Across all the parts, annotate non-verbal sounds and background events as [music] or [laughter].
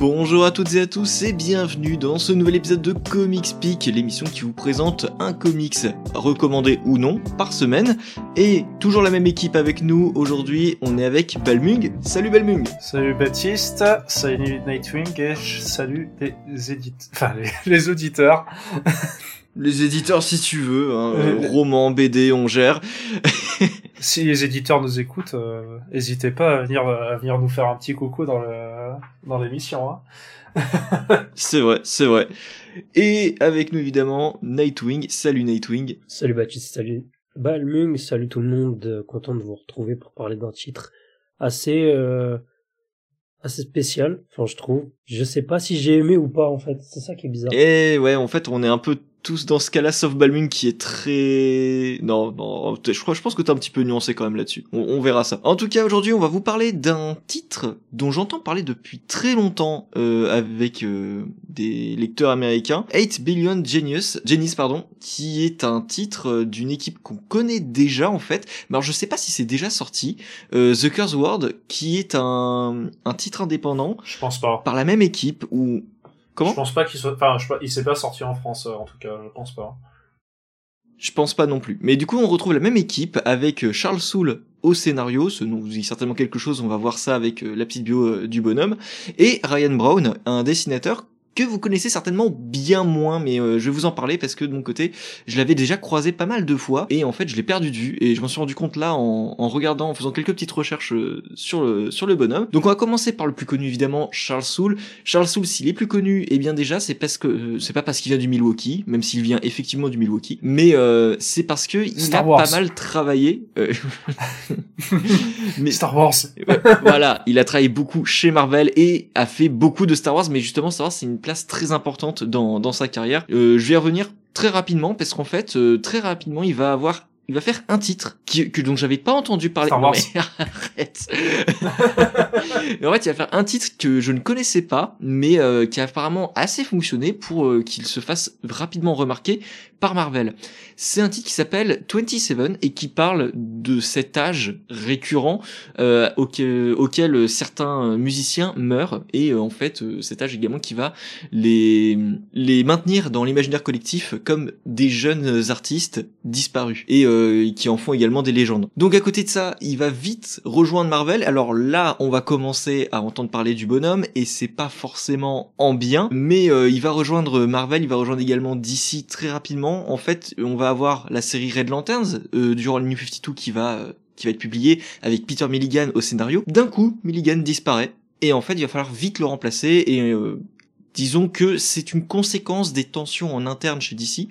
Bonjour à toutes et à tous et bienvenue dans ce nouvel épisode de Comics Peak, l'émission qui vous présente un comics recommandé ou non par semaine. Et toujours la même équipe avec nous, aujourd'hui on est avec Balmung. Salut Balmung Salut Baptiste, salut Nightwing et salut les, éditeurs, enfin, [laughs] les, auditeurs. Les éditeurs si tu veux, hein, euh, roman, BD, on gère. Si les éditeurs nous écoutent, n'hésitez euh, pas à venir, à venir nous faire un petit coucou dans le dans l'émission. Hein. [laughs] c'est vrai, c'est vrai. Et avec nous évidemment Nightwing. Salut Nightwing. Salut Baptiste, salut Balmung, salut tout le monde. Content de vous retrouver pour parler d'un titre assez euh, assez spécial. Enfin, je trouve. Je sais pas si j'ai aimé ou pas en fait. C'est ça qui est bizarre. Et ouais, en fait, on est un peu tous dans ce cas-là, sauf Balmung qui est très... Non, non, je crois, je pense que t'es un petit peu nuancé quand même là-dessus. On, verra ça. En tout cas, aujourd'hui, on va vous parler d'un titre dont j'entends parler depuis très longtemps euh, avec euh, des lecteurs américains. 8 Billion Genius, Genius, pardon, qui est un titre euh, d'une équipe qu'on connaît déjà en fait. Mais alors, je sais pas si c'est déjà sorti. The Curse World, qui est un, un titre indépendant. Je pense pas. Par la même équipe où je pense pas qu'il soit. Enfin, je... il s'est pas sorti en France, euh, en tout cas, je pense pas. Je pense pas non plus. Mais du coup, on retrouve la même équipe avec euh, Charles Soule au scénario, ce nous dit certainement quelque chose, on va voir ça avec euh, la petite bio du bonhomme, et Ryan Brown, un dessinateur que vous connaissez certainement bien moins, mais euh, je vais vous en parler parce que de mon côté, je l'avais déjà croisé pas mal de fois et en fait, je l'ai perdu de vue et je m'en suis rendu compte là en, en, regardant, en faisant quelques petites recherches euh, sur le sur le bonhomme. Donc on va commencer par le plus connu évidemment, Charles Soule. Charles Soule, s'il est plus connu, eh bien déjà, c'est parce que euh, c'est pas parce qu'il vient du Milwaukee, même s'il vient effectivement du Milwaukee, mais c'est parce que il a pas mal travaillé. [laughs] mais Star Wars. voilà, il a travaillé beaucoup chez Marvel et a fait beaucoup de Star Wars, mais justement Star Wars c'est une place très importante dans, dans sa carrière. Euh, je vais revenir très rapidement parce qu'en fait, euh, très rapidement, il va avoir il va faire un titre qui, que dont j'avais pas entendu parler. Non, mais [laughs] arrête. en fait, il va faire un titre que je ne connaissais pas, mais euh, qui a apparemment assez fonctionné pour euh, qu'il se fasse rapidement remarquer par Marvel. C'est un titre qui s'appelle 27 et qui parle de cet âge récurrent euh, auquel, certains musiciens meurent et en fait cet âge également qui va les maintenir dans l'imaginaire collectif comme des jeunes artistes disparus. Et euh, qui en font également des légendes. Donc à côté de ça, il va vite rejoindre Marvel. Alors là, on va commencer à entendre parler du bonhomme et c'est pas forcément en bien, mais euh, il va rejoindre Marvel, il va rejoindre également DC très rapidement. En fait, on va avoir la série Red Lanterns euh, durant le New 52 qui va qui va être publié avec Peter Milligan au scénario. D'un coup, Milligan disparaît. Et en fait, il va falloir vite le remplacer et disons que c'est une conséquence des tensions en interne chez DC,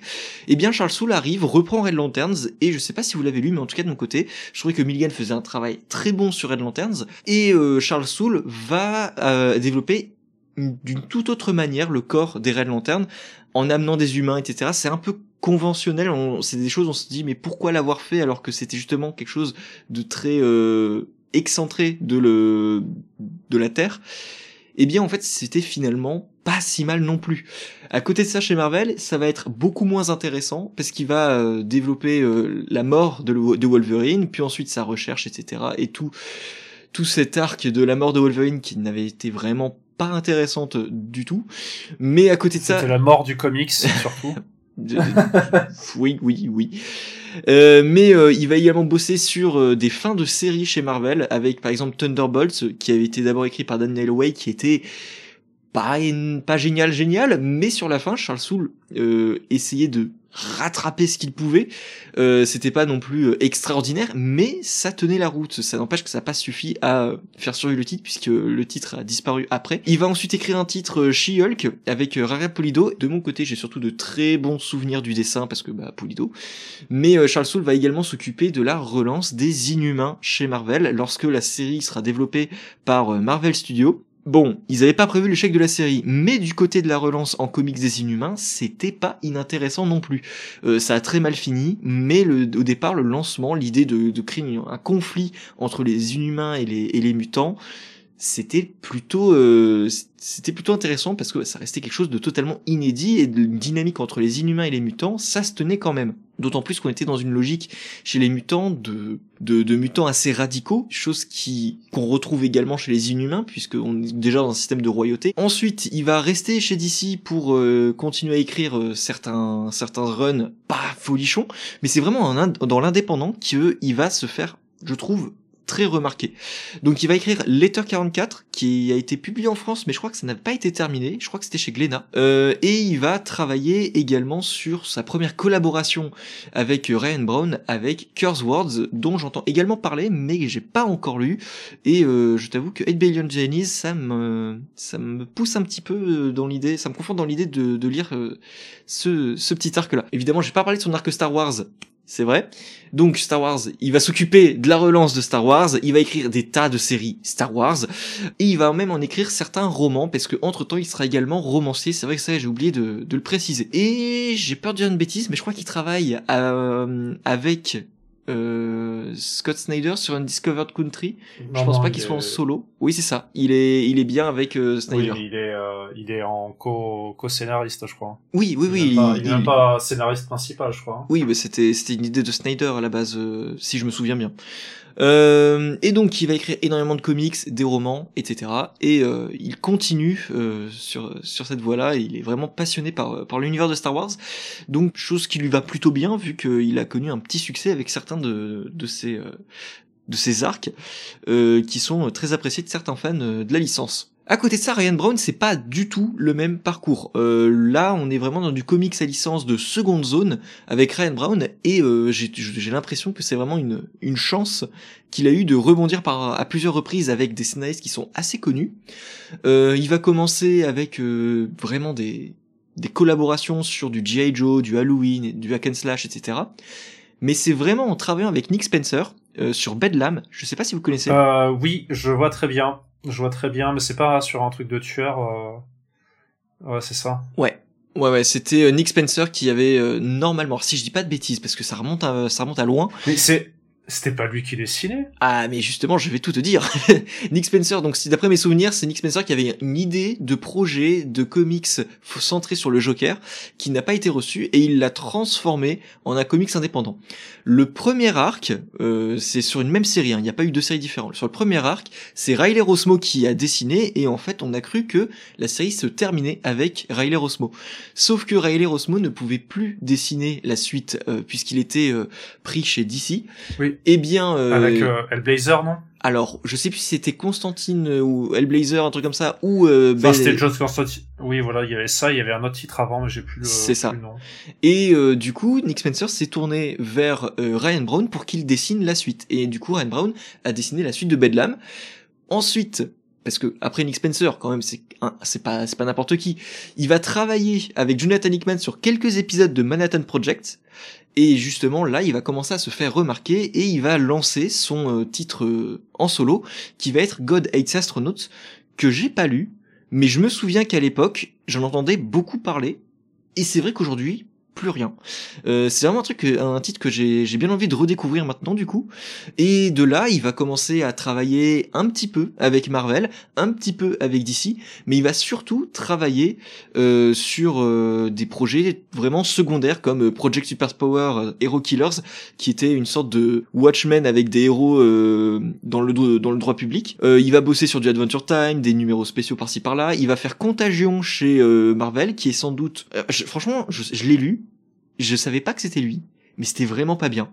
eh bien Charles Soule arrive, reprend Red Lanterns, et je sais pas si vous l'avez lu, mais en tout cas de mon côté, je trouvais que Milligan faisait un travail très bon sur Red Lanterns, et euh, Charles Soule va euh, développer d'une toute autre manière le corps des Red Lanterns, en amenant des humains, etc. C'est un peu conventionnel, c'est des choses on se dit mais pourquoi l'avoir fait alors que c'était justement quelque chose de très euh, excentré de le de la Terre? Eh bien en fait c'était finalement pas si mal non plus. À côté de ça chez Marvel, ça va être beaucoup moins intéressant parce qu'il va euh, développer euh, la mort de, de, Wolverine, puis ensuite sa recherche, etc. Et tout, tout cet arc de la mort de Wolverine qui n'avait été vraiment pas intéressante du tout. Mais à côté de ça, c'était la mort du comics surtout. [laughs] oui, oui, oui. Euh, mais euh, il va également bosser sur euh, des fins de séries chez Marvel, avec par exemple Thunderbolts, qui avait été d'abord écrit par Daniel Way, qui était pas, génial, génial, mais sur la fin, Charles Soule essayait de rattraper ce qu'il pouvait. Euh, C'était pas non plus euh, extraordinaire, mais ça tenait la route. Ça n'empêche que ça pas suffi à faire survivre le titre puisque le titre a disparu après. Il va ensuite écrire un titre euh, She-Hulk avec euh, Rara Polido. De mon côté, j'ai surtout de très bons souvenirs du dessin parce que bah Polido. Mais Charles Soule va également s'occuper de la relance des Inhumains chez Marvel lorsque la série sera développée par Marvel Studios. Bon, ils avaient pas prévu l'échec de la série, mais du côté de la relance en comics des Inhumains, c'était pas inintéressant non plus. Euh, ça a très mal fini, mais au départ, le lancement, l'idée de, de, créer un conflit entre les Inhumains et les mutants, c'était plutôt euh, c'était plutôt intéressant parce que ça restait quelque chose de totalement inédit et d'une dynamique entre les inhumains et les mutants, ça se tenait quand même. D'autant plus qu'on était dans une logique chez les mutants de, de, de mutants assez radicaux, chose qui qu'on retrouve également chez les inhumains puisque on est déjà dans un système de royauté. Ensuite, il va rester chez DC pour euh, continuer à écrire euh, certains certains runs pas folichons, mais c'est vraiment dans l'indépendant qu'il va se faire je trouve très remarqué. Donc il va écrire Letter 44 qui a été publié en France mais je crois que ça n'a pas été terminé, je crois que c'était chez Glénat. Euh, et il va travailler également sur sa première collaboration avec Ryan Brown avec Curse Words dont j'entends également parler mais que j'ai pas encore lu et euh, je t'avoue que 8 Billion Jennies ça me ça me pousse un petit peu dans l'idée, ça me confond dans l'idée de, de lire euh, ce, ce petit arc là. Évidemment, j'ai pas parlé de son arc Star Wars c'est vrai? Donc Star Wars, il va s'occuper de la relance de Star Wars, il va écrire des tas de séries Star Wars, et il va même en écrire certains romans, parce que entre temps il sera également romancier, c'est vrai que ça j'ai oublié de, le préciser. Et j'ai peur de dire une bêtise, mais je crois qu'il travaille euh, avec euh, Scott Snyder sur un Discovered Country. je pense pas qu'il soit en solo. Oui, c'est ça. Il est, il est bien avec euh, Snyder. Oui, il est, euh, il est en co, co-scénariste, je crois. Oui, oui, oui. Il n'est même, pas scénariste principal, je crois. Oui, mais c'était, c'était une idée de Snyder à la base, si je me souviens bien. Euh, et donc il va écrire énormément de comics, des romans, etc. Et euh, il continue euh, sur sur cette voie-là. Il est vraiment passionné par par l'univers de Star Wars. Donc chose qui lui va plutôt bien vu qu'il a connu un petit succès avec certains de de ses de ses arcs qui sont très appréciés de certains fans de la licence. À côté de ça, Ryan Brown, c'est pas du tout le même parcours. Euh, là, on est vraiment dans du comics à licence de seconde zone avec Ryan Brown, et euh, j'ai l'impression que c'est vraiment une, chance qu'il a eu de rebondir par, à plusieurs reprises avec des scénaristes qui sont assez connus. Euh, il va commencer avec vraiment des, collaborations sur du G.I. Joe, du Halloween, du hack slash, etc. Mais c'est vraiment en travaillant avec Nick Spencer sur Bedlam. Je sais pas si vous connaissez. Oui, je vois très bien. Je vois très bien, mais c'est pas sur un truc de tueur. Euh... Ouais, c'est ça. Ouais. Ouais, ouais, c'était euh, Nick Spencer qui avait euh, normalement, si je dis pas de bêtises, parce que ça remonte à, ça remonte à loin. Mais c'est, c'était pas lui qui dessinait Ah, mais justement, je vais tout te dire. [laughs] Nick Spencer, donc si d'après mes souvenirs, c'est Nick Spencer qui avait une idée de projet de comics centré sur le Joker, qui n'a pas été reçu, et il l'a transformé en un comics indépendant. Le premier arc, euh, c'est sur une même série, hein, il n'y a pas eu deux séries différentes. Sur le premier arc, c'est Riley Rosmo qui a dessiné, et en fait, on a cru que la série se terminait avec Riley Rosmo. Sauf que Riley Rosmo ne pouvait plus dessiner la suite, euh, puisqu'il était euh, pris chez DC. Oui. Eh bien, euh, avec euh, Hellblazer, non? Alors, je sais plus si c'était Constantine ou Hellblazer, un truc comme ça, ou euh, ben... c'était John Constantine. Oui, voilà, il y avait ça, il y avait un autre titre avant, mais j'ai plus le. C'est ça. Nom. Et euh, du coup, Nick Spencer s'est tourné vers euh, Ryan Brown pour qu'il dessine la suite. Et du coup, Ryan Brown a dessiné la suite de Bedlam. Ensuite, parce que après Nick Spencer, quand même, c'est c'est pas c'est pas n'importe qui. Il va travailler avec Jonathan Hickman sur quelques épisodes de Manhattan Project. Et justement, là, il va commencer à se faire remarquer et il va lancer son euh, titre euh, en solo, qui va être God Hates Astronauts, que j'ai pas lu, mais je me souviens qu'à l'époque, j'en entendais beaucoup parler. Et c'est vrai qu'aujourd'hui, plus rien. Euh, c'est vraiment un truc, un titre que j'ai bien envie de redécouvrir maintenant du coup. Et de là, il va commencer à travailler un petit peu avec Marvel, un petit peu avec DC, mais il va surtout travailler euh, sur euh, des projets vraiment secondaires comme Project Super Power euh, Hero Killers, qui était une sorte de Watchmen avec des héros euh, dans le dans le droit public. Euh, il va bosser sur du Adventure Time, des numéros spéciaux par-ci par-là. Il va faire Contagion chez Marvel, qui est sans doute, franchement, je l'ai lu je savais pas que c'était lui mais c'était vraiment pas bien.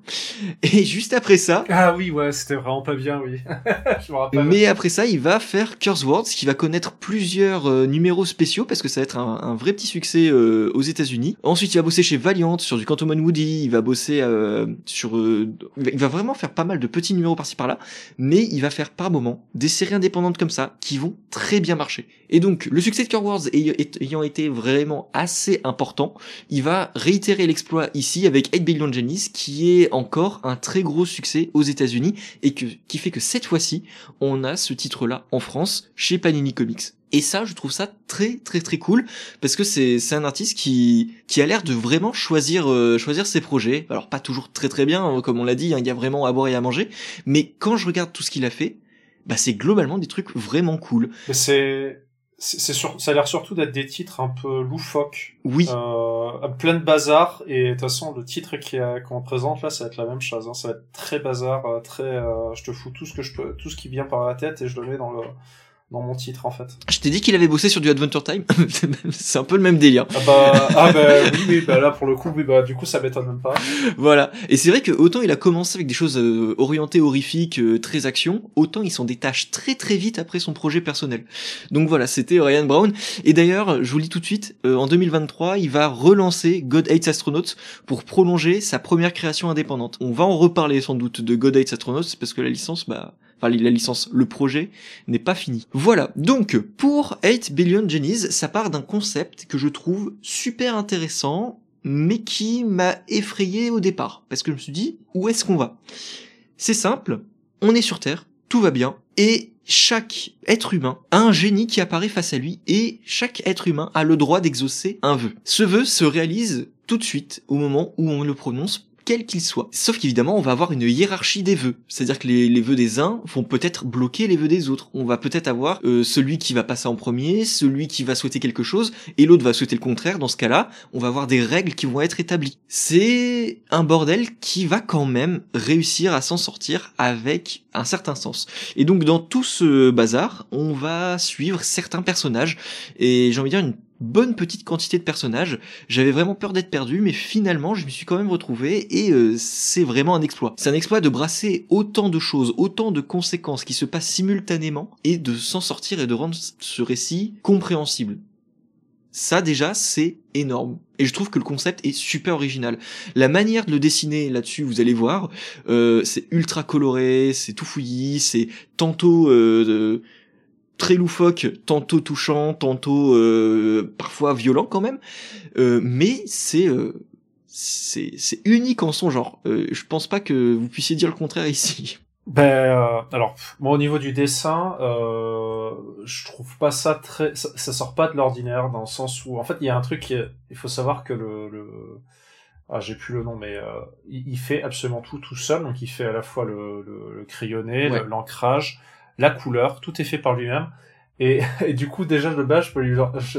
Et [laughs] juste après ça. Ah oui, ouais, c'était vraiment pas bien, oui. [laughs] je me rappelle. Mais après ça, il va faire Curse Words, qui va connaître plusieurs euh, numéros spéciaux, parce que ça va être un, un vrai petit succès euh, aux États-Unis. Ensuite, il va bosser chez Valiant sur du Quantum Woody, il va bosser euh, sur. il va vraiment faire pas mal de petits numéros par-ci par-là, mais il va faire par moment des séries indépendantes comme ça, qui vont très bien marcher. Et donc, le succès de Curse Words ayant été vraiment assez important, il va réitérer l'exploit ici avec 8 Billion qui est encore un très gros succès aux États-Unis et que, qui fait que cette fois-ci, on a ce titre-là en France chez Panini Comics. Et ça, je trouve ça très très très cool parce que c'est c'est un artiste qui qui a l'air de vraiment choisir euh, choisir ses projets. Alors pas toujours très très bien, hein, comme on l'a dit, hein, il y a vraiment à boire et à manger. Mais quand je regarde tout ce qu'il a fait, bah c'est globalement des trucs vraiment cool. C'est c'est sur... ça a l'air surtout d'être des titres un peu loufoques. Oui. Euh, plein de bazar et de toute façon le titre qui qu'on présente là ça va être la même chose. Hein. Ça va être très bazar, euh, très. Euh, je te fous tout ce que je peux, tout ce qui vient par la tête et je le mets dans le dans mon titre en fait. Je t'ai dit qu'il avait bossé sur du Adventure Time. [laughs] c'est un peu le même délire. Ah bah, ah bah oui, oui, bah là pour le coup, oui, bah du coup ça m'étonne même pas. Voilà. Et c'est vrai que autant il a commencé avec des choses euh, orientées horrifiques, euh, très action, autant il s'en détache très très vite après son projet personnel. Donc voilà, c'était Ryan Brown. Et d'ailleurs, je vous lis tout de suite, euh, en 2023, il va relancer God Hates Astronauts pour prolonger sa première création indépendante. On va en reparler sans doute de God Hates Astronauts parce que la licence, bah enfin la licence, le projet n'est pas fini. Voilà, donc pour 8 Billion Jennies, ça part d'un concept que je trouve super intéressant, mais qui m'a effrayé au départ, parce que je me suis dit, où est-ce qu'on va? C'est simple, on est sur Terre, tout va bien, et chaque être humain a un génie qui apparaît face à lui, et chaque être humain a le droit d'exaucer un vœu. Ce vœu se réalise tout de suite au moment où on le prononce quel qu'il soit. Sauf qu'évidemment, on va avoir une hiérarchie des vœux. C'est-à-dire que les, vœux des uns vont peut-être bloquer les vœux des autres. On va peut-être avoir euh, celui qui va passer en premier, celui qui va souhaiter quelque chose, et l'autre va souhaiter le contraire. Dans ce cas-là, on va avoir des règles qui vont être établies. C'est un bordel qui va quand même réussir à s'en sortir avec un certain sens. Et donc dans tout ce bazar, on va suivre certains personnages, et j'ai envie de dire une bonne petite quantité de personnages. J'avais vraiment peur d'être perdu, mais finalement, je me suis quand même retrouvé et euh, c'est vraiment un exploit. C'est un exploit de brasser autant de choses, autant de conséquences qui se passent simultanément et de s'en sortir et de rendre ce récit compréhensible. Ça déjà, c'est énorme. Et je trouve que le concept est super original. La manière de le dessiner là-dessus, vous allez voir, euh, c'est ultra coloré, c'est tout fouillis, c'est tantôt euh, très loufoque, tantôt touchant, tantôt euh, parfois violent quand même, euh, mais c'est euh, c'est unique en son genre. je pense pas que vous puissiez dire le contraire ici. [laughs] Ben alors moi au niveau du dessin, je trouve pas ça très, ça, sort pas de l'ordinaire dans le sens où en fait il y a un truc qui il faut savoir que le, le ah, j'ai plus le nom, mais il, fait absolument tout tout seul. Donc il fait à la fois le, le, crayonné, l'ancrage, la couleur, tout est fait par lui-même. Et, [laughs] du coup, déjà de base,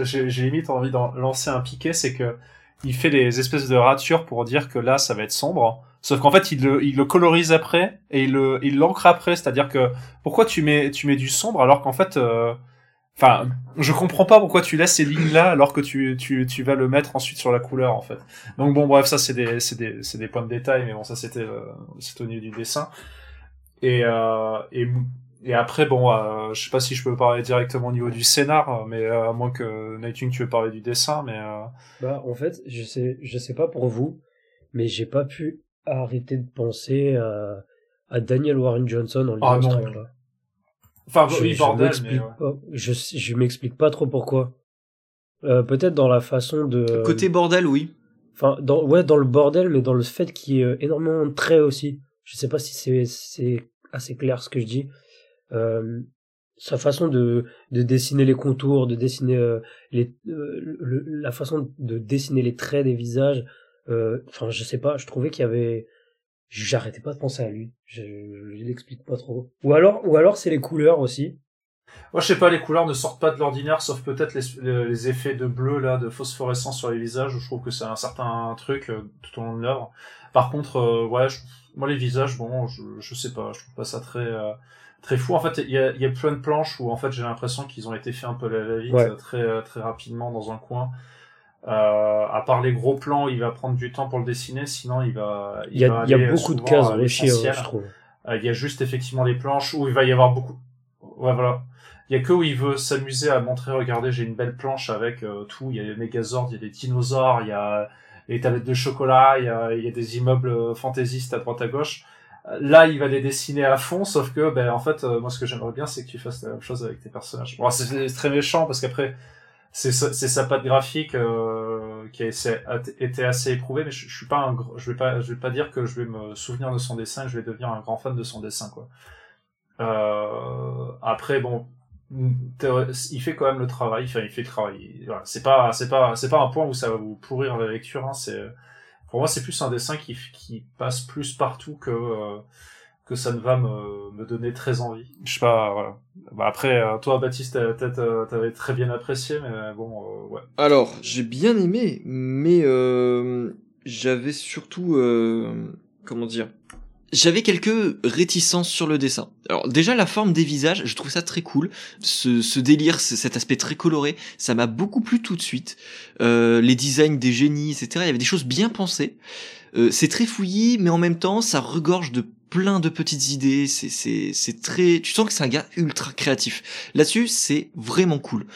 j'ai limite envie d'en lancer un piquet, c'est que il fait des espèces de ratures pour dire que là, ça va être sombre. Sauf qu'en fait, il le, il le colorise après et il le, il après. C'est-à-dire que pourquoi tu mets, tu mets du sombre alors qu'en fait, euh, enfin, je comprends pas pourquoi tu laisses ces lignes là alors que tu, tu, tu vas le mettre ensuite sur la couleur en fait. Donc bon, bref, ça c'est des, c'est des, des points de détail, mais bon, ça c'était, euh, au niveau du dessin. Et, euh, et et après, bon, euh, je sais pas si je peux parler directement au niveau du scénar, mais euh, à moins que Nightwing, tu veux parler du dessin, mais. Euh... Bah, en fait, je sais, je sais pas pour vous, mais j'ai pas pu arrêter de penser à, à Daniel Warren Johnson en lisant ah, ce là Enfin, je, oui, bordel, mais je, je m'explique pas trop pourquoi. Euh, peut-être dans la façon de. Côté bordel, oui. Enfin, dans, ouais, dans le bordel, mais dans le fait qu'il y ait énormément de traits aussi. Je sais pas si c'est, c'est assez clair ce que je dis euh, sa façon de, de dessiner les contours, de dessiner euh, les, euh, la façon de dessiner les traits des visages. Enfin, je sais pas, je trouvais qu'il y avait, j'arrêtais pas de penser à lui. Je, je, l'explique pas trop. Ou alors, ou alors c'est les couleurs aussi. Moi, je sais pas, les couleurs ne sortent pas de l'ordinaire, sauf peut-être les, les, effets de bleu là, de phosphorescence sur les visages. Où je trouve que c'est un certain truc tout au long de l'œuvre. Par contre, ouais, moi les visages, bon, je, je sais pas, je trouve pas ça très très fou. En fait, il y a, y a, plein de planches où en fait j'ai l'impression qu'ils ont été faits un peu à la vite, très très rapidement dans un coin. Euh, à part les gros plans, il va prendre du temps pour le dessiner, sinon il va. Il, y a, y a beaucoup de cases réussies, je trouve. Euh, il y a juste effectivement les planches où il va y avoir beaucoup. Ouais, voilà. Il y a que où il veut s'amuser à montrer, regardez, j'ai une belle planche avec euh, tout. Il y a les Megazords, il y a des dinosaures, il y a les tablettes de chocolat, il y a, il y a des immeubles fantaisistes à droite à gauche. Là, il va les dessiner à fond, sauf que, ben, en fait, euh, moi, ce que j'aimerais bien, c'est que tu fasses la même chose avec tes personnages. Bon, c'est très méchant parce qu'après, c'est sa patte graphique euh, qui a été assez éprouvée, mais je, je suis pas un, je vais pas, je vais pas dire que je vais me souvenir de son dessin, je vais devenir un grand fan de son dessin, quoi. Euh, après, bon, il fait quand même le travail, enfin, il fait le travail. Voilà, c'est pas, c'est pas, c'est pas un point où ça va vous pourrir la lecture. Hein, c'est, pour moi, c'est plus un dessin qui, qui passe plus partout que, euh, que ça ne va me, me donner très envie. Je sais pas, voilà. Bah après, euh, toi, Baptiste, peut-être euh, t'avais très bien apprécié, mais bon, euh, ouais. Alors, j'ai bien aimé, mais euh, j'avais surtout, euh, comment dire, j'avais quelques réticences sur le dessin. Alors déjà la forme des visages, je trouve ça très cool. Ce, délire, cet aspect très coloré, ça m'a beaucoup plu tout de suite. Euh, les designs des génies, etc. Il y avait des choses bien pensées. Euh, c'est très fouillis, mais en même temps, ça regorge de plein de petites idées. C'est très. Tu sens que c'est un gars ultra créatif. Là-dessus, c'est vraiment cool.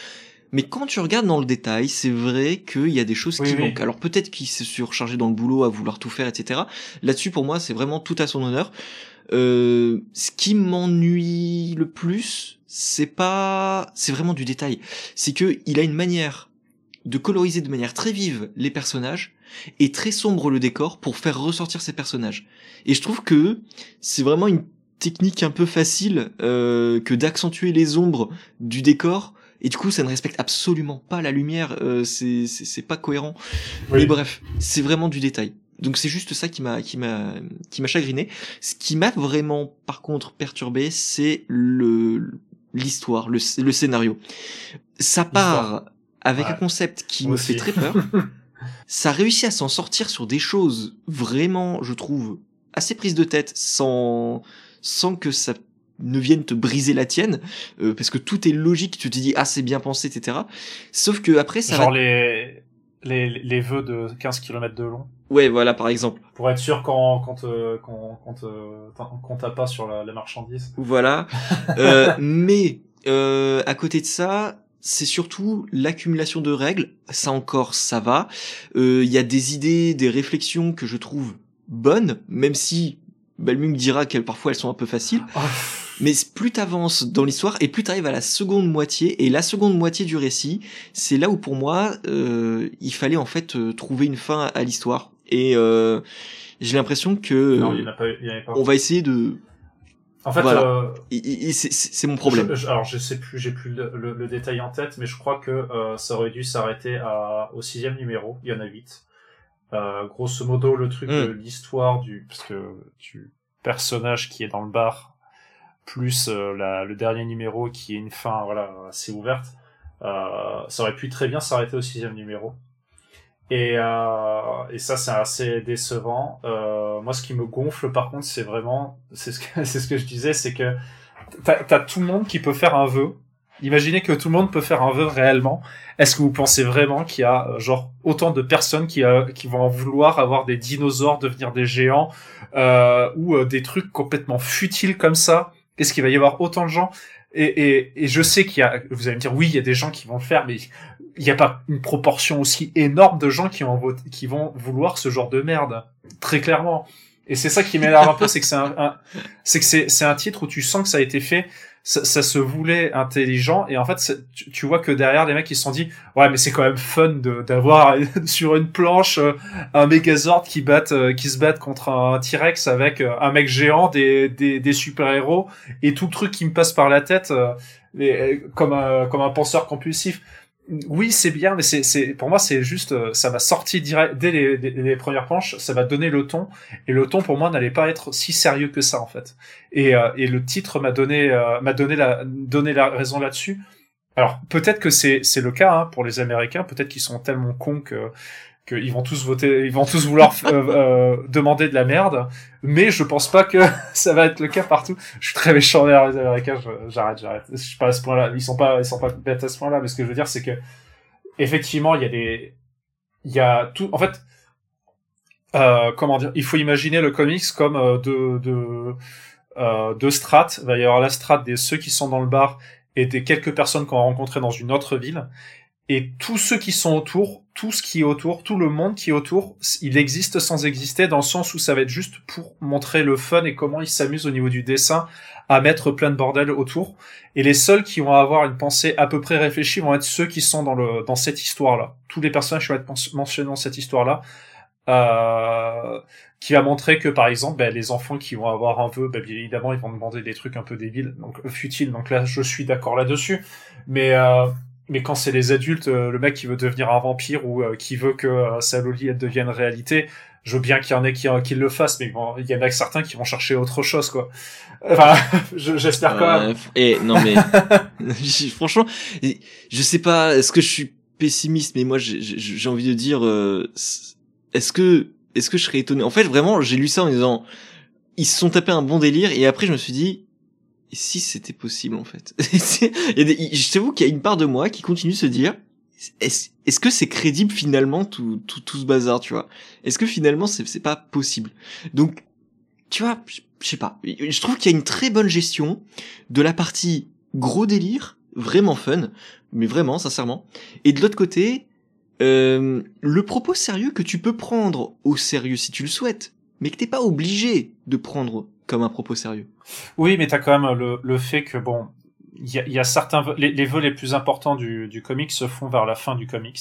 Mais quand tu regardes dans le détail, c'est vrai qu'il y a des choses Oui, qui oui. manquent. Alors peut-être qu'il s'est surchargé dans le boulot à vouloir tout faire, etc. Là-dessus, pour moi, c'est vraiment tout à son honneur. Euh, ce qui m'ennuie le plus, c'est pas, c'est vraiment du détail. C'est que il a une manière de coloriser de manière très vive les personnages et très sombre le décor pour faire ressortir ces personnages. Et je trouve que c'est vraiment une technique un peu facile euh, que d'accentuer les ombres du décor et du coup ça ne respecte absolument pas la lumière euh, c'est pas cohérent. Mais bref c'est vraiment du détail. Donc c'est juste ça qui m'a qui m'a qui m'a chagriné. Ce qui m'a vraiment par contre perturbé c'est le l'histoire le, le scénario. Ça part avec Ouais. un concept qui Moi me fait très peur. [laughs] Ça réussit à s'en sortir sur des choses vraiment je trouve assez prises de tête sans sans que ça ne vienne te briser la tienne euh, parce que tout est logique tu te dis ah c'est bien pensé etc sauf que après ça Genre va... les, les, les vœux de 15 km de long. ouais voilà par exemple Pour être sûr quand, quand, euh, quand, quand, euh, t'as- pas sur la, la marchandise. Voilà. [laughs] Euh, mais euh, à côté de ça, c'est surtout l'accumulation de règles. Ça encore, ça va. Euh, Il y a des idées, des réflexions que je trouve bonnes, même si Balmung dira qu'elles parfois elles sont un peu faciles. Mais plus t'avances dans l'histoire et plus t'arrives à la seconde moitié et la seconde moitié du récit, c'est là où pour moi euh, il fallait en fait euh, trouver une fin à l'histoire. Et euh, j'ai l'impression que non, il n'y en a pas. il y en pas. on va essayer de. En fait, Voilà. euh, c'est- mon problème. Je- je- alors je sais plus, j'ai plus le, le- le détail en tête, mais je crois que euh, ça aurait dû s'arrêter au sixième numéro. Il y en a huit. Euh, grosso modo, le truc Mm. de l'histoire du parce que du personnage qui est dans le bar, plus euh, la, le dernier numéro qui est une fin voilà assez ouverte, euh, ça aurait pu très bien s'arrêter au sixième numéro. Et, euh, et ça, c'est assez décevant. Euh, moi, ce qui me gonfle, par contre, c'est vraiment, c'est ce que, [laughs] c'est ce que je disais, c'est que t'as, t'as tout le monde qui peut faire un vœu. Imaginez que tout le monde peut faire un vœu réellement. Est-ce que vous pensez vraiment qu'il y a euh, genre autant de personnes qui, euh, qui vont en vouloir avoir des dinosaures devenir des géants ou des trucs complètement futiles comme ça? Est-ce qu'il va y avoir autant de gens? Et, je sais qu'il y a, vous allez me dire oui, il y a des gens qui vont le faire, mais il n'y a pas une proportion aussi énorme de gens qui, vont vouloir ce genre de merde, très clairement. Et c'est ça qui m'énerve un peu, c'est que c'est un, c'est un titre où tu sens que ça a été fait, ça, ça se voulait intelligent, et en fait, tu, vois que derrière, les mecs, ils se sont dit, ouais, mais c'est quand même fun d'avoir [laughs] sur une planche euh, un Megazord qui batte, euh, qui se batte contre un T-Rex avec euh, un mec géant, des, des, des super-héros, et tout le truc qui me passe par la tête, comme un, comme un penseur compulsif oui, c'est bien, mais c'est, pour moi, c'est juste, euh, ça m'a sorti direct, dès les premières planches, ça m'a donné le ton, et le ton, pour moi, n'allait pas être si sérieux que ça, en fait. Et, euh, et le titre m'a donné, euh, m'a donné la, donné la raison là-dessus. Alors, peut-être que c'est, c'est le cas, hein, pour les Américains, peut-être qu'ils sont tellement cons que, qu'ils vont tous voter, ils vont tous vouloir euh, [laughs] euh, demander de la merde, mais je pense pas que [laughs] ça va être le cas partout. Je suis très méchant envers les Américains, j'arrête, j'arrête. Je suis pas à ce point-là, ils sont pas, ils sont pas bêtes à ce point-là, mais ce que je veux dire, c'est que effectivement, il y a des, il y a tout, en fait, euh, comment dire, il faut imaginer le comics comme euh, deux, deux, euh, deux strates. Il va y avoir la strate des ceux qui sont dans le bar et des quelques personnes qu'on va rencontrer dans une autre ville. Et tous ceux qui sont autour, tout ce qui est autour, tout le monde qui est autour, il existe sans exister dans le sens où ça va être juste pour montrer le fun et comment ils s'amusent au niveau du dessin à mettre plein de bordel autour. Et les seuls qui vont avoir une pensée à peu près réfléchie vont être ceux qui sont dans le dans cette histoire-là. Tous les personnages qui vont être mentionnés dans cette histoire-là, euh, qui va montrer que par exemple, ben, les enfants qui vont avoir un vœu, ben, bien évidemment, ils vont demander des trucs un peu débiles, donc euh, futiles. Donc là, je suis d'accord là-dessus. Mais euh, mais quand c'est les adultes, euh, le mec qui veut devenir un vampire ou qui veut que sa loli elle devienne réalité, je veux bien qu'il y en ait qui, le fassent, mais bon, il y en a certains qui vont chercher autre chose, quoi. [laughs] Enfin, j'espère quand même. Et non mais [laughs] franchement, je sais pas, est-ce que je suis pessimiste, mais moi j'ai envie de dire, est-ce que est-ce que je serais étonné? En fait, vraiment, j'ai lu ça en disant, ils se sont tapés un bon délire, et après je me suis dit, si c'était possible en fait? [laughs] il y a des, je t'avoue qu'il y a une part de moi qui continue de se dire, est-ce est que c'est crédible finalement tout, tout, tout ce bazar, tu vois? Est-ce que finalement c'est pas possible? Donc, tu vois, je sais pas. Je trouve qu'il y a une très bonne gestion de la partie gros délire, vraiment fun, mais vraiment, sincèrement. Et de l'autre côté, euh, le propos sérieux que tu peux prendre au sérieux si tu le souhaites, mais que t'es pas obligé de prendre comme un propos sérieux. Oui, mais t'as quand même le, le fait que bon, il y a, y a, certains les, les vœux les plus importants du, du comics se font vers la fin du comics.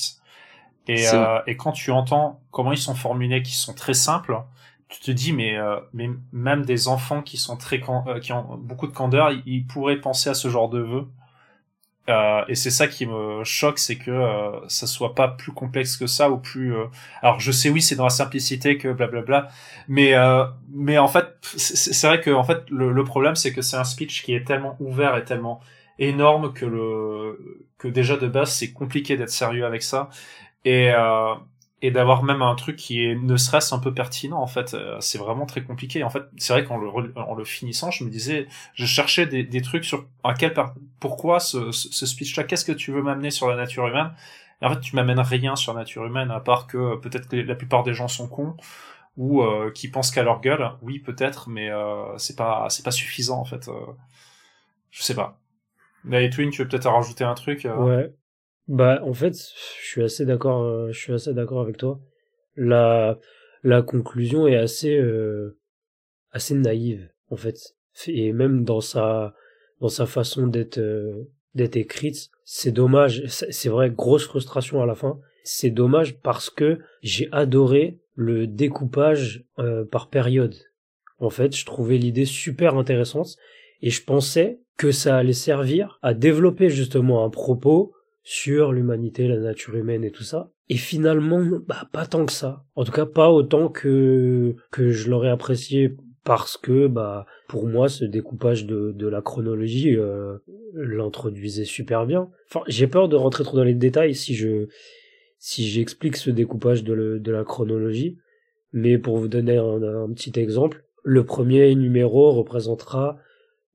Et, euh, et quand tu entends comment ils sont formulés, qui sont très simples, tu te dis mais euh, mais même des enfants qui sont très qui ont beaucoup de candeur, ils, pourraient penser à ce genre de vœux. Euh, et c'est ça qui me choque, c'est que euh, ça soit pas plus complexe que ça ou plus. Alors je sais oui, c'est dans la simplicité que blablabla, mais mais en fait c'est vrai que en fait le, problème c'est que c'est un speech qui est tellement ouvert et tellement énorme que le que déjà de base c'est compliqué d'être sérieux avec ça et et d'avoir même un truc qui est ne serait-ce un peu pertinent en fait. Euh, c'est vraiment très compliqué. En fait c'est vrai qu'en le en le finissant je me disais je cherchais des, des trucs sur à quel pourquoi ce, ce speech là qu'est-ce que tu veux m'amener sur la nature humaine? Et en fait tu m'amènes rien sur la nature humaine à part que peut-être que la plupart des gens sont cons ou euh, qui pensent qu'à leur gueule. Oui peut-être mais euh, c'est pas c'est pas suffisant en fait euh, je sais pas. Mais Twin tu veux peut-être rajouter un truc ouais bah, en fait, je suis assez d'accord, euh, je suis assez d'accord avec toi. La, la conclusion est assez, euh, assez naïve, en fait. Et même dans sa, dans sa façon d'être, euh, d'être écrite, c'est dommage. C'est vrai, grosse frustration à la fin. C'est dommage parce que j'ai adoré le découpage par période. En fait, je trouvais l'idée super intéressante et je pensais que ça allait servir à développer justement un propos sur l'humanité, la nature humaine et tout ça. Et finalement, bah, pas tant que ça. En tout cas, pas autant que, que je l'aurais apprécié parce que, bah, pour moi, ce découpage de, de la chronologie euh, l'introduisait super bien. Enfin, j'ai peur de rentrer trop dans les détails si je, si j'explique ce découpage de, de la chronologie. Mais pour vous donner un petit exemple, le premier numéro représentera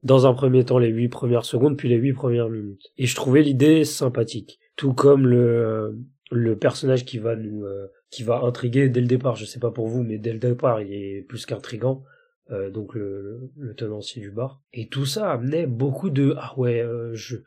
dans un premier temps les huit premières secondes, puis les huit premières minutes. Et je trouvais l'idée sympathique. Tout comme le, le personnage qui va nous, euh, qui va intriguer dès le départ. Je sais pas pour vous, mais dès le départ, il est plus qu'intrigant. Euh, donc le, le, tenancier du bar. Et tout ça amenait beaucoup de ah ouais, euh, je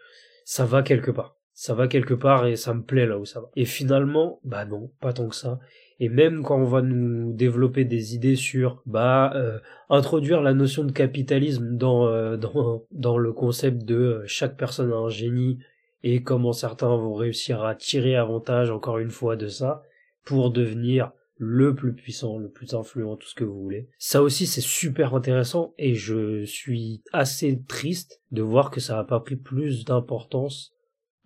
ça va quelque part. Ça va quelque part et ça me plaît là où ça va. Et finalement, bah non, pas tant que ça et même quand on va nous développer des idées sur bah euh, introduire la notion de capitalisme dans euh, [laughs] dans dans le concept de euh, chaque personne a un génie et comment certains vont réussir à tirer avantage encore une fois de ça pour devenir le plus puissant, le plus influent, tout ce que vous voulez. Ça aussi c'est super intéressant et je suis assez triste de voir que ça n'a pas pris plus d'importance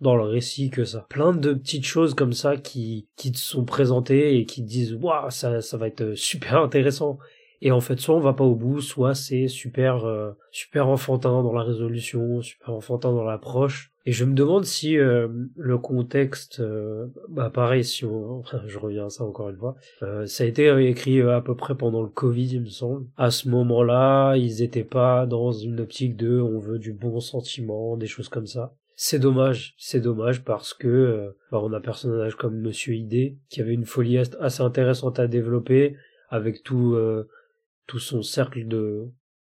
dans le récit que ça. Plein de petites choses comme ça qui, qui te sont présentées et qui te disent, waouh, ça, ça va être super intéressant. Et en fait, soit on va pas au bout, soit c'est super, euh, super enfantin dans la résolution, super enfantin dans l'approche. Et je me demande si euh, le contexte, euh, bah pareil, si on, [laughs] je reviens à ça encore une fois, ça a été écrit à peu près pendant le Covid, il me semble. À ce moment-là, ils étaient pas dans une optique de, on veut du bon sentiment, des choses comme ça. C'est dommage, c'est dommage parce que euh, bah, on a un personnage comme Monsieur Idé qui avait une folie assez intéressante à développer avec tout euh, tout son cercle de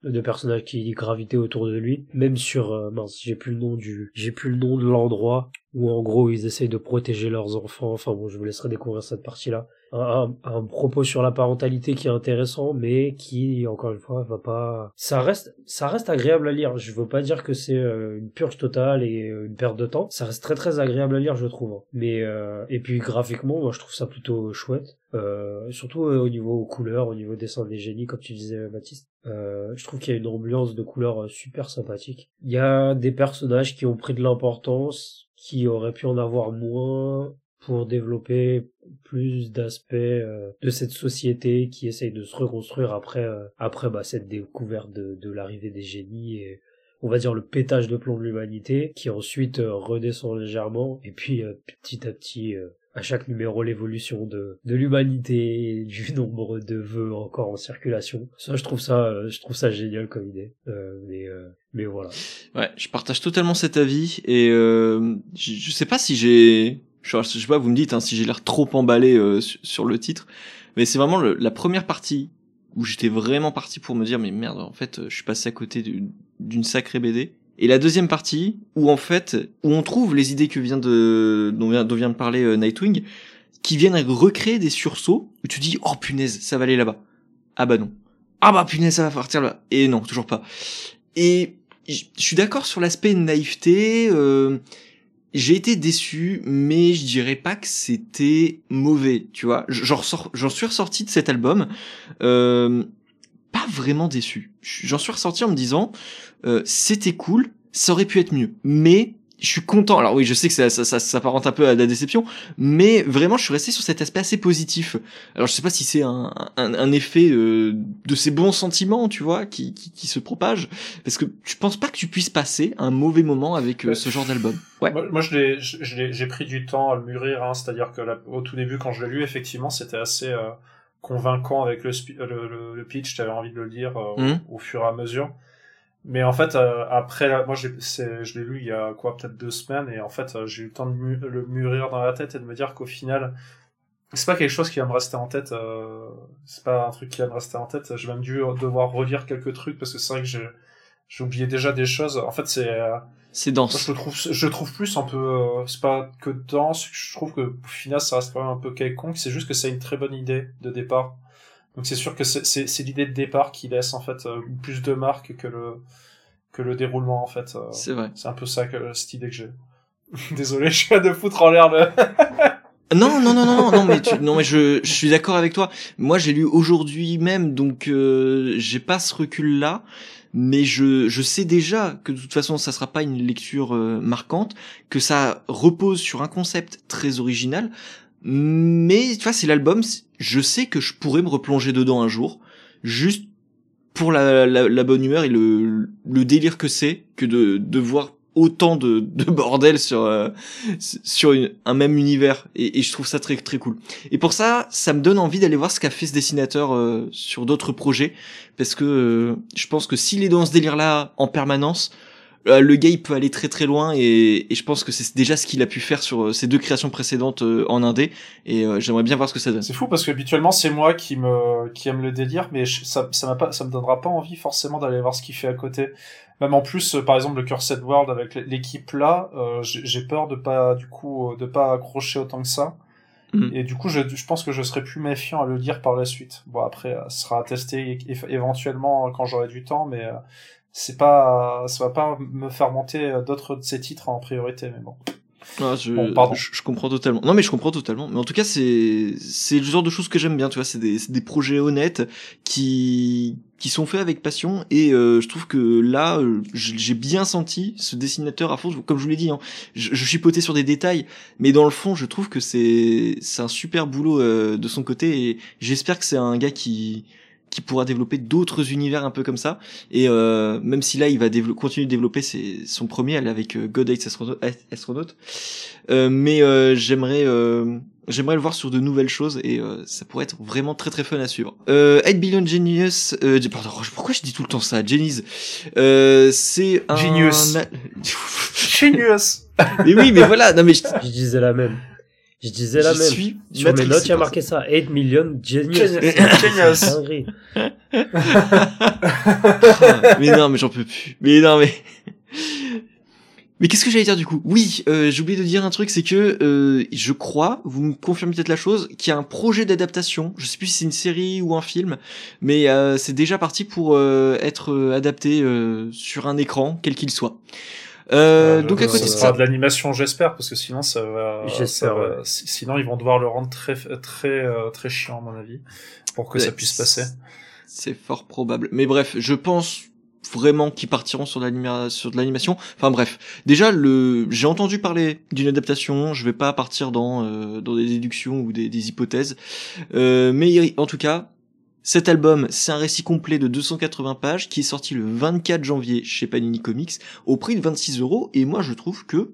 de personnages qui gravitaient autour de lui même sur euh, mince j'ai plus le nom du j'ai plus le nom de l'endroit où en gros ils essayent de protéger leurs enfants enfin bon je vous laisserai découvrir cette partie là un, un, propos sur la parentalité qui est intéressant, mais qui, encore une fois, va pas. Ça reste, ça reste agréable à lire. Je veux pas dire que c'est euh, une purge totale et euh, une perte de temps. Ça reste très très agréable à lire, je trouve. Mais et puis graphiquement, moi, je trouve ça plutôt chouette. Euh, surtout au niveau couleurs, au niveau dessin des génies, comme tu disais, Baptiste. je trouve qu'il y a une ambiance de couleurs super sympathique. Il y a des personnages qui ont pris de l'importance, qui auraient pu en avoir moins pour développer plus d'aspects euh, de cette société qui essaye de se reconstruire après euh, après bah, cette découverte de, de l'arrivée des génies et on va dire le pétage de plomb de l'humanité qui ensuite euh, redescend légèrement et puis petit à petit à chaque numéro l'évolution de, de l'humanité du [laughs] nombre de vœux encore en circulation. Ça, je trouve ça, je trouve ça génial comme idée. Euh, mais, mais voilà. Ouais, je partage totalement cet avis et euh, je, je sais pas si j'ai je, sais pas, vous me dites hein, si j'ai l'air trop emballé euh, sur, le titre, mais c'est vraiment la première partie où j'étais vraiment parti pour me dire mais merde, en fait, je suis passé à côté d'une sacrée BD. Et la deuxième partie où en fait où on trouve les idées que vient de dont vient, de parler euh, Nightwing, qui viennent recréer des sursauts où tu dis oh punaise ça va aller là-bas. Ah bah non. Ah bah punaise ça va partir là. Et non toujours pas. Et je suis d'accord sur l'aspect naïveté. Euh, j'ai été déçu, mais je dirais pas que c'était mauvais, tu vois. J'en suis ressorti de cet album, euh, pas vraiment déçu. J'en suis ressorti en me disant, euh, c'était cool, ça aurait pu être mieux, mais je suis content. Alors oui, je sais que ça, ça, ça, ça un peu à la déception, mais vraiment, je suis resté sur cet aspect assez positif. Alors je sais pas si c'est un, un, un, effet euh, de ces bons sentiments, tu vois, qui, qui, qui, se propagent, parce que je pense pas que tu puisses passer un mauvais moment avec euh, ce genre d'album. Ouais. Moi, moi je j'ai pris du temps à le mûrir, hein, c'est-à-dire que au tout début, quand je l'ai lu, effectivement, c'était assez euh, convaincant avec le, le, le, pitch. J'avais envie de le lire mmh. au fur et à mesure. Mais en fait, euh, après, moi, je l'ai lu il y a quoi, peut-être deux semaines, et en fait, euh, j'ai eu le temps de le mûrir dans la tête et de me dire qu'au final, c'est pas quelque chose qui va me rester en tête. Euh, c'est pas un truc qui va me rester en tête. J'ai même dû devoir relire quelques trucs parce que c'est vrai que j'ai j'ai oublié déjà des choses. En fait, c'est c'est dense. Je trouve je trouve plus un peu c'est pas que dense. Je trouve que au final, ça reste quand même un peu quelconque. C'est juste que c'est une très bonne idée de départ. Donc c'est sûr que c'est l'idée de départ qui laisse en fait euh, plus de marques que le que le déroulement en fait. Euh. c'est vrai. C'est un peu ça que cette idée que j'ai. [laughs] Désolé, je suis à de foutre en l'air le. [laughs] non, non, non, non, non, mais non, mais je, je suis d'accord avec toi. Moi, j'ai lu aujourd'hui même, donc euh, j'ai pas ce recul-là, mais je, je sais déjà que de toute façon, ça sera pas une lecture marquante, que ça repose sur un concept très original. Mais tu vois, c'est l'album, je sais que je pourrais me replonger dedans un jour, juste pour la, bonne humeur et le, délire que c'est que de, voir autant de, de bordel sur euh, sur un même univers. Et, je trouve ça très très cool. Et pour ça ça me donne envie d'aller voir ce qu'a fait ce dessinateur euh, sur d'autres projets parce que euh, je pense que s'il est dans ce délire là en permanence le gars il peut aller très très loin et, je pense que c'est déjà ce qu'il a pu faire sur ses euh, deux créations précédentes euh, en indé et j'aimerais bien voir ce que ça donne. C'est fou parce que habituellement c'est moi qui me qui aime le délire mais ça ça m'a pas ça me donnera pas envie forcément d'aller voir ce qu'il fait à côté. Même en plus par exemple le Cursed World avec l'équipe là, j'ai peur de pas du coup de pas accrocher autant que ça. Mm. Et du coup, je, pense que je serai plus méfiant à le lire par la suite. Bon, après, ce sera à tester éventuellement quand j'aurai du temps, mais c'est pas ça va pas me faire monter d'autres de ces titres en priorité mais bon ah, je, je, comprends totalement. Non, mais je comprends totalement. Mais en tout cas, c'est c'est le genre de choses que j'aime bien. Tu vois, c'est des des projets honnêtes qui qui sont faits avec passion. Et euh, je trouve que là, euh, j'ai bien senti ce dessinateur à fond. Comme je vous l'ai dit, hein, je, je chipotais sur des détails, mais dans le fond, je trouve que c'est c'est un super boulot euh, de son côté. Et j'espère que c'est un gars qui qui pourra développer d'autres univers un peu comme ça. Et euh, même si là, il va continuer de développer ses, son premier, avec euh, God Hates Astronaut. Euh, mais euh, j'aimerais euh, j'aimerais le voir sur de nouvelles choses et ça pourrait être vraiment très très fun à suivre. Euh, 8 Billion Genius, pardon, pourquoi je dis tout le temps ça, Genius C'est un... Genius. [laughs] Genius. mais oui, mais voilà, non mais je, je disais la même. Je disais la même. Suis Sur mes notes, il y a marqué ça. 8 million genius. Genius. [laughs] mais non, mais j'en peux plus. Mais non, mais. [laughs] Mais qu'est-ce que j'allais dire du coup? Oui, euh, j'ai oublié de dire un truc, c'est que euh, je crois, vous me confirmez peut-être la chose, qu'il y a un projet d'adaptation. Je sais plus si c'est une série ou un film, mais euh, c'est déjà parti pour euh, être euh, adapté euh, sur un écran, quel qu'il soit. Euh, donc à côté de ça, de l'animation, j'espère, parce que sinon ça va, ça sinon ils vont devoir le rendre très très euh, très chiant à mon avis pour que ça puisse passer. C'est fort probable. Mais bref, je pense vraiment qui partiront sur, sur de l'animation. Enfin bref, déjà le, j'ai entendu parler d'une adaptation. Je vais pas partir dans euh, dans des déductions ou des, des hypothèses, euh, mais en tout cas, cet album, c'est un récit complet de 280 pages qui est sorti le 24 janvier chez Panini Comics au prix de 26 euros. Et moi, je trouve que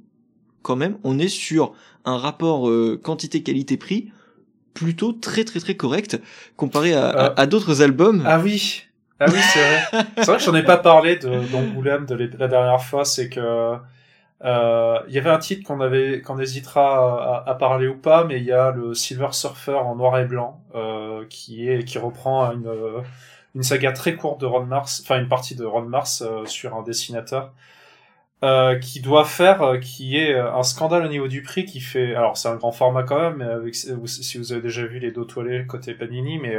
quand même, on est sur un rapport euh, quantité qualité prix plutôt très très très correct comparé à, à, d'autres albums. Ah oui, ah oui, c'est vrai. c'est vrai que j'en ai pas parlé de d'Angoulême de la dernière fois, c'est que euh, il y avait un titre qu'on avait qu'on hésitera à, à, parler ou pas, mais il y a le Silver Surfer en noir et blanc euh, qui est qui reprend une une saga très courte de Ron Mars, enfin une partie de Ron Mars euh, sur un dessinateur. Euh, qui doit faire, euh, qui est un scandale au niveau du prix, qui fait, alors c'est un grand format quand même, avec, si vous avez déjà vu les dos toilés côté Panini, mais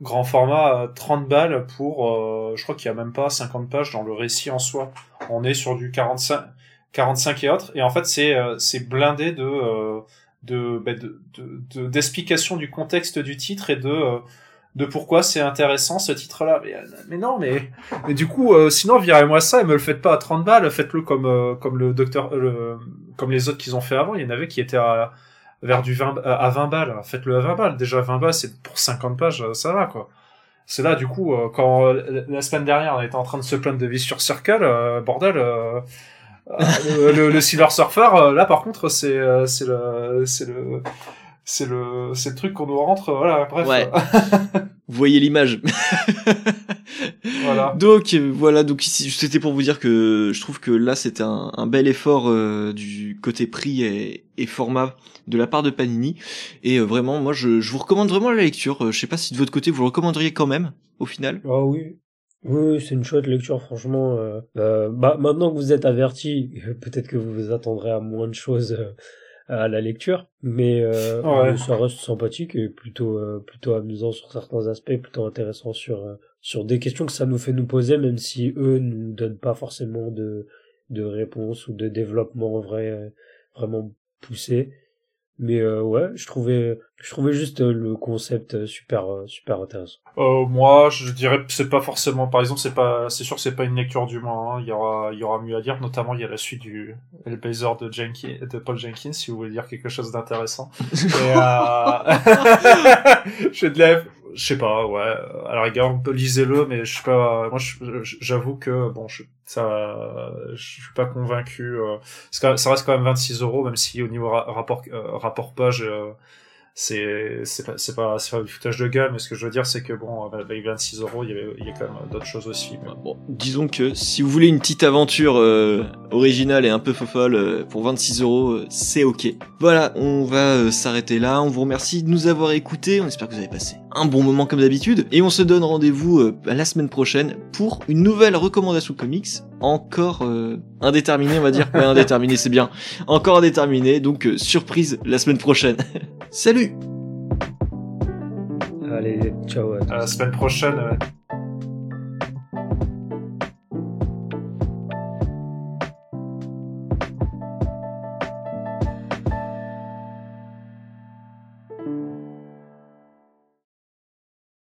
grand format, 30 balles pour, je crois qu'il y a même pas 50 pages dans le récit en soi. On est sur du 45, 45 et autres. Et en fait, c'est euh, c'est blindé de euh, bah, de de d'explication du contexte du titre et de euh, de pourquoi c'est intéressant ce titre-là. Mais, mais, non, mais, mais du coup, sinon virez-moi ça et me le faites pas à 30 balles, faites-le comme comme le docteur, comme les autres qu'ils ont fait avant. Il y en avait qui étaient à, vers du 20 à 20 balles. Faites-le à 20 balles. Déjà 20 balles, c'est pour 50 pages, ça va quoi. C'est là du coup quand la semaine dernière on était en train de se plaindre de vie sur Circle, bordel euh, le, le, Silver Surfer, euh, là par contre, c'est euh, c'est le c'est le c'est le c'est le truc qu'on nous rentre voilà bref. Ouais. [laughs] vous voyez l'image. Voilà. Donc voilà donc ici c'était pour vous dire que je trouve que là c'était un, un, bel effort du côté prix et, et, format de la part de Panini. Et vraiment moi je, je vous recommande vraiment la lecture. Je sais pas si de votre côté vous le recommanderiez quand même au final. Ah oui oui, c'est une chouette lecture, franchement. Euh, euh, bah, maintenant que vous êtes averti, [laughs] peut-être que vous vous attendrez à moins de choses euh, à la lecture, mais euh, ça reste sympathique et plutôt plutôt amusant sur certains aspects, plutôt intéressant sur sur des questions que ça nous fait nous poser, même si eux nous donnent pas forcément de de réponses ou de développement vrai vraiment poussé. Mais euh, ouais, je trouvais, je trouvais juste euh, le concept euh, super, super intéressant. Euh, moi, je dirais que c'est pas forcément, par exemple, c'est pas, c'est sûr que c'est pas une lecture du mois. Hein. Il y aura, il y aura mieux à dire. Notamment, il y a la suite du Hellblazer de Jenkins, de Paul Jenkins, si vous voulez dire quelque chose d'intéressant. [laughs] Euh... [laughs] je de la, je sais pas, ouais. À la rigueur, lisez-le, mais je sais pas. Moi, j'avoue que bon, je, ça, je suis pas convaincu. Euh, ça reste quand même 26 euros, même si au niveau rapport euh, rapport page, euh, c'est c'est pas c'est pas pas du foutage de gueule mais ce que je veux dire c'est que bon avec 26 euros il y, a quand même d'autres choses aussi bon disons que si vous voulez une petite aventure euh, originale et un peu fofolle euh, pour 26 euros euh, c'est ok voilà on va s'arrêter là on vous remercie de nous avoir écoutés on espère que vous avez passé un bon moment comme d'habitude et on se donne rendez-vous la semaine prochaine pour une nouvelle recommandation comics. Encore indéterminée on va dire. Ouais indéterminée c'est bien. Encore indéterminée donc surprise la semaine prochaine. [laughs] Salut! Allez, ciao. À, la semaine prochaine.